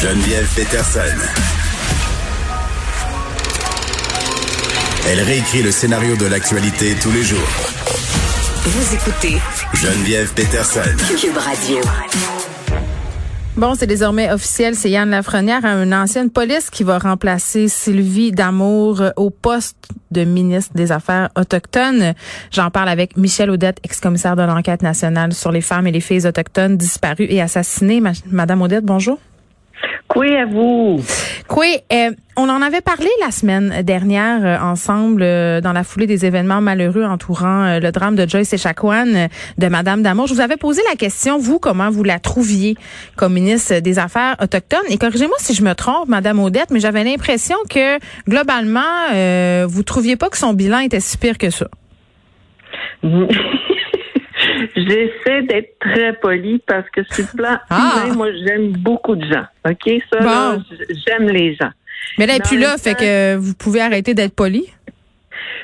Geneviève Peterson. Elle réécrit le scénario de l'actualité tous les jours. Vous écoutez Geneviève Peterson. Cube Radio. Bon, c'est désormais officiel, c'est Yann Lafrenière, une ancienne police qui va remplacer Sylvie Damour au poste de ministre des Affaires autochtones. J'en parle avec Michel Audette, ex-commissaire de l'enquête nationale sur les femmes et les filles autochtones disparues et assassinées. Madame Audette, bonjour. Oui, à vous. Oui, euh, on en avait parlé la semaine dernière euh, ensemble euh, dans la foulée des événements malheureux entourant le drame de Joyce Echaquan de Madame Damour. Je vous avais posé la question, vous, comment vous la trouviez comme ministre des Affaires autochtones? Et corrigez-moi si je me trompe, Madame Odette, mais j'avais l'impression que globalement, vous trouviez pas que son bilan était si pire que ça. J'essaie d'être très poli parce que sur le plan ah! humain, moi, j'aime beaucoup de gens. OK? Ça, j'aime les gens. Mais là, elle plus là, fait que vous pouvez arrêter d'être poli?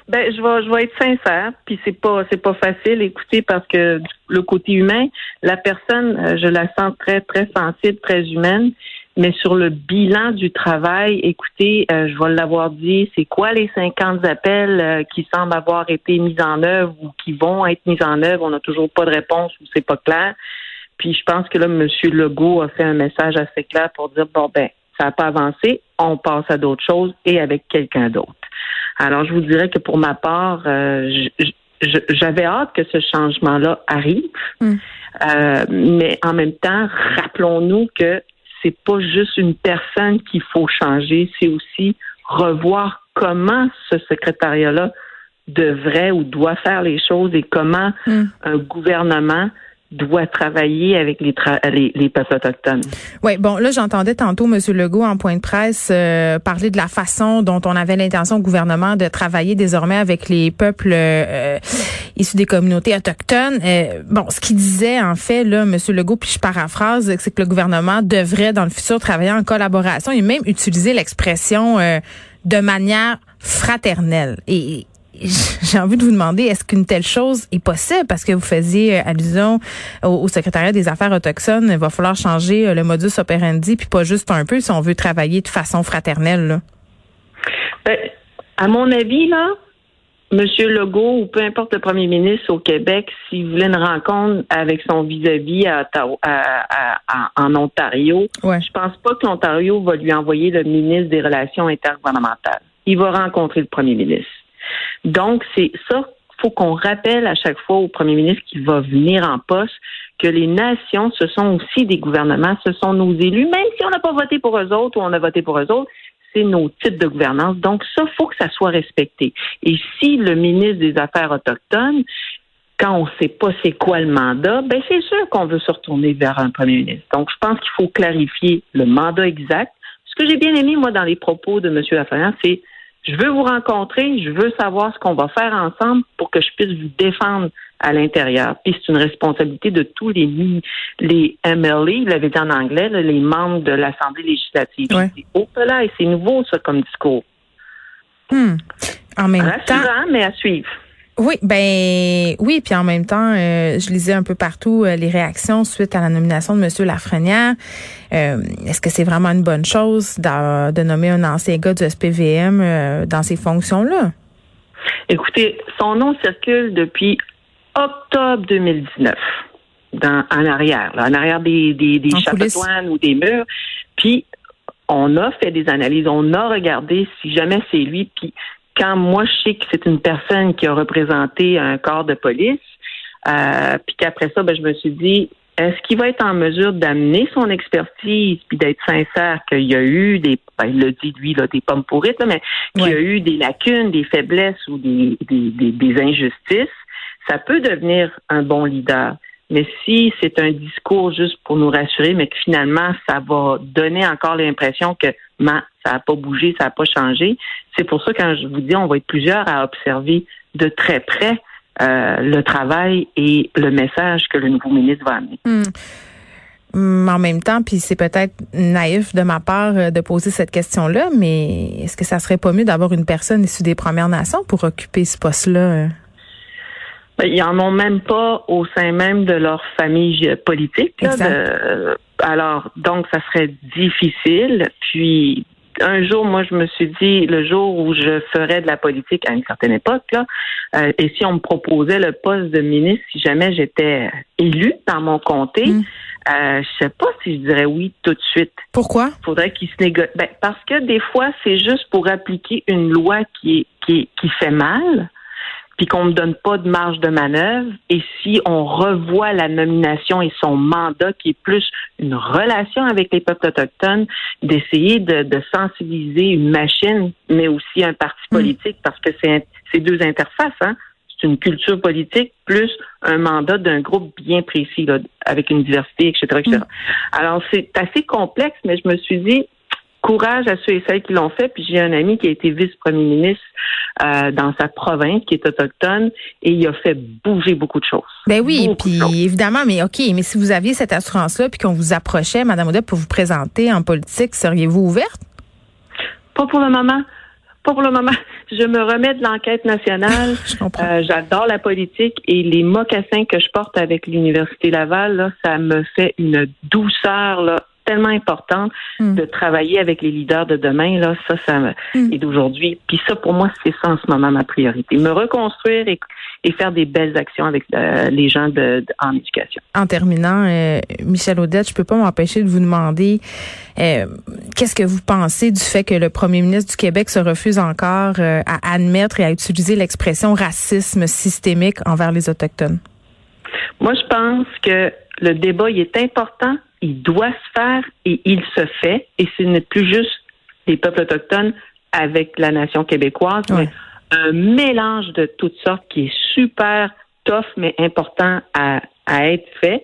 Ben, je vais, je vais être sincère, puis c'est pas, c'est pas facile, écoutez, parce que le côté humain, la personne, euh, je la sens très, très sensible, très humaine. Mais sur le bilan du travail, écoutez, euh, je vais l'avoir dit, c'est quoi les 50 appels euh, qui semblent avoir été mis en œuvre ou qui vont être mis en œuvre? On n'a toujours pas de réponse ou c'est pas clair. Puis je pense que là, M. Legault a fait un message assez clair pour dire bon ben, ça n'a pas avancé, on passe à d'autres choses et avec quelqu'un d'autre. Alors, je vous dirais que pour ma part, euh, j'avais hâte que ce changement-là arrive. Hmm. mais en même temps, rappelons-nous que c'est pas juste une personne qu'il faut changer, c'est aussi revoir comment ce secrétariat-là devrait ou doit faire les choses et comment hmm. un gouvernement doit travailler avec les, les, peuples autochtones. Oui, bon, là, j'entendais tantôt M. Legault en point de presse euh, parler de la façon dont on avait l'intention au gouvernement de travailler désormais avec les peuples euh, issus des communautés autochtones. Euh, bon, ce qu'il disait, en fait, là, M. Legault, puis je paraphrase, c'est que le gouvernement devrait, dans le futur, travailler en collaboration et même utiliser l'expression de manière fraternelle. Et j'ai envie de vous demander, est-ce qu'une telle chose est possible? Parce que vous faisiez euh, allusion au, secrétariat des affaires autochtones. Il va falloir changer euh, le modus operandi, puis pas juste un peu si on veut travailler de façon fraternelle. Là. Ben, à mon avis, là, M. Legault ou peu importe le premier ministre au Québec, s'il voulait une rencontre avec son vis-à-vis en Ontario, je pense pas que l'Ontario va lui envoyer le ministre des Relations intergouvernementales. Il va rencontrer le premier ministre. Donc, c'est ça faut qu'on rappelle à chaque fois au premier ministre qui va venir en poste que les nations, ce sont aussi des gouvernements, ce sont nos élus, même si on n'a pas voté pour eux autres ou on a voté pour eux autres, nos titres de gouvernance. Donc, ça, faut que ça soit respecté. Et si le ministre des Affaires autochtones, quand on ne sait pas c'est quoi le mandat, ben c'est sûr qu'on veut se retourner vers un premier ministre. Donc, je pense qu'il faut clarifier le mandat exact. Ce que j'ai bien aimé, moi, dans les propos de M. Lafayette, c'est je veux vous rencontrer, je veux savoir ce qu'on va faire ensemble pour que je puisse vous défendre à l'intérieur. Puis c'est une responsabilité de tous les les MLA, il l'avait dit en anglais, les membres de l'Assemblée législative. Là et c'est nouveau ça comme discours. Hmm. En même Rassurant, mais à suivre. Oui, ben oui, puis en même temps, euh, je lisais un peu partout euh, les réactions suite à la nomination de M. Lafrenière. Euh, est-ce que c'est vraiment une bonne chose de, nommer un ancien gars du SPVM dans ces fonctions-là? Écoutez, son nom circule depuis octobre 2019, dans, en arrière, en arrière des, des, des ou des murs. Puis on a fait des analyses, on a regardé si jamais c'est lui, puis quand moi je sais que c'est une personne qui a représenté un corps de police, euh, puis qu'après ça, ben, je me suis dit, est-ce qu'il va être en mesure d'amener son expertise puis d'être sincère qu'il y a eu des, ben, il l'a dit lui, là, des pommes pourrites, mais qu'il y a eu des lacunes, des faiblesses ou des, des, des injustices, ça peut devenir un bon leader. Mais si c'est un discours juste pour nous rassurer, mais que finalement, ça va donner encore l'impression que ça n'a pas bougé, ça n'a pas changé, c'est pour ça quand je vous dis, on va être plusieurs à observer de très près euh, le travail et le message que le nouveau ministre va amener. Hmm. En même temps, puis c'est peut-être naïf de ma part euh, de poser cette question-là, mais est-ce que ça serait pas mieux d'avoir une personne issue des Premières Nations pour occuper ce poste-là? Ben, ils en ont même pas au sein même de leur famille politique. Là, de, alors, donc, ça serait difficile. Puis, un jour, moi, je me suis dit, le jour où je ferais de la politique à une certaine époque, là, euh, et si on me proposait le poste de ministre, si jamais j'étais élu dans mon comté, mm. euh, je sais pas si je dirais oui tout de suite. Pourquoi? Faudrait qu'il se négocie. Ben, parce que des fois, c'est juste pour appliquer une loi qui est qui, qui fait mal puis qu'on ne donne pas de marge de manœuvre, et si on revoit la nomination et son mandat, qui est plus une relation avec les peuples autochtones, d'essayer de, sensibiliser une machine, mais aussi un parti mm. politique, parce que c'est deux interfaces, hein? C'est une culture politique plus un mandat d'un groupe bien précis, avec une diversité, etc., etc. Mm. Alors, c'est assez complexe, mais je me suis dit, courage à ceux et celles qui l'ont fait. Puis j'ai un ami qui a été vice-premier ministre euh, dans sa province, qui est autochtone, et il a fait bouger beaucoup de choses. Ben oui, puis évidemment, mais OK, mais si vous aviez cette assurance-là, puis qu'on vous approchait, Madame Odette, pour vous présenter en politique, seriez-vous ouverte? Pas pour le moment. Pas pour le moment. Je me remets de l'enquête nationale. Euh, j'adore la politique et les mocassins que je porte avec l'Université Laval, là, ça me fait une douceur là, tellement importante hmm. de travailler avec les leaders de demain. Là, ça, ça hmm. et d'aujourd'hui. Puis ça, pour moi, c'est ça en ce moment ma priorité. Me reconstruire et, faire des belles actions avec euh, les gens de, en éducation. En terminant, euh, Michel Audette, je peux pas m'empêcher de vous demander euh, qu'est-ce que vous pensez du fait que le premier ministre du Québec se refuse encore à admettre et à utiliser l'expression racisme systémique envers les autochtones? Moi, je pense que le débat il est important, il doit se faire et il se fait. Et ce n'est plus juste les peuples autochtones avec la nation québécoise, mais un mélange de toutes sortes qui est super tough, mais important à, être fait.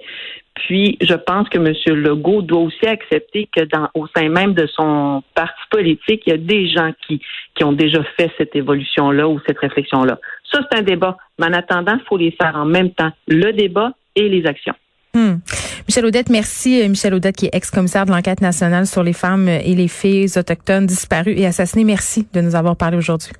Puis, je pense que M. Legault doit aussi accepter que dans, au sein même de son parti politique, il y a des gens qui, qui ont déjà fait cette évolution-là ou cette réflexion-là. Ça, c'est un débat. Mais en attendant, il faut les faire en même temps, le débat et les actions. Hmm. Michel Audette, merci. Euh, Michel Audette, qui est ex-commissaire de l'enquête nationale sur les femmes et les filles autochtones disparues et assassinées. Merci de nous avoir parlé aujourd'hui.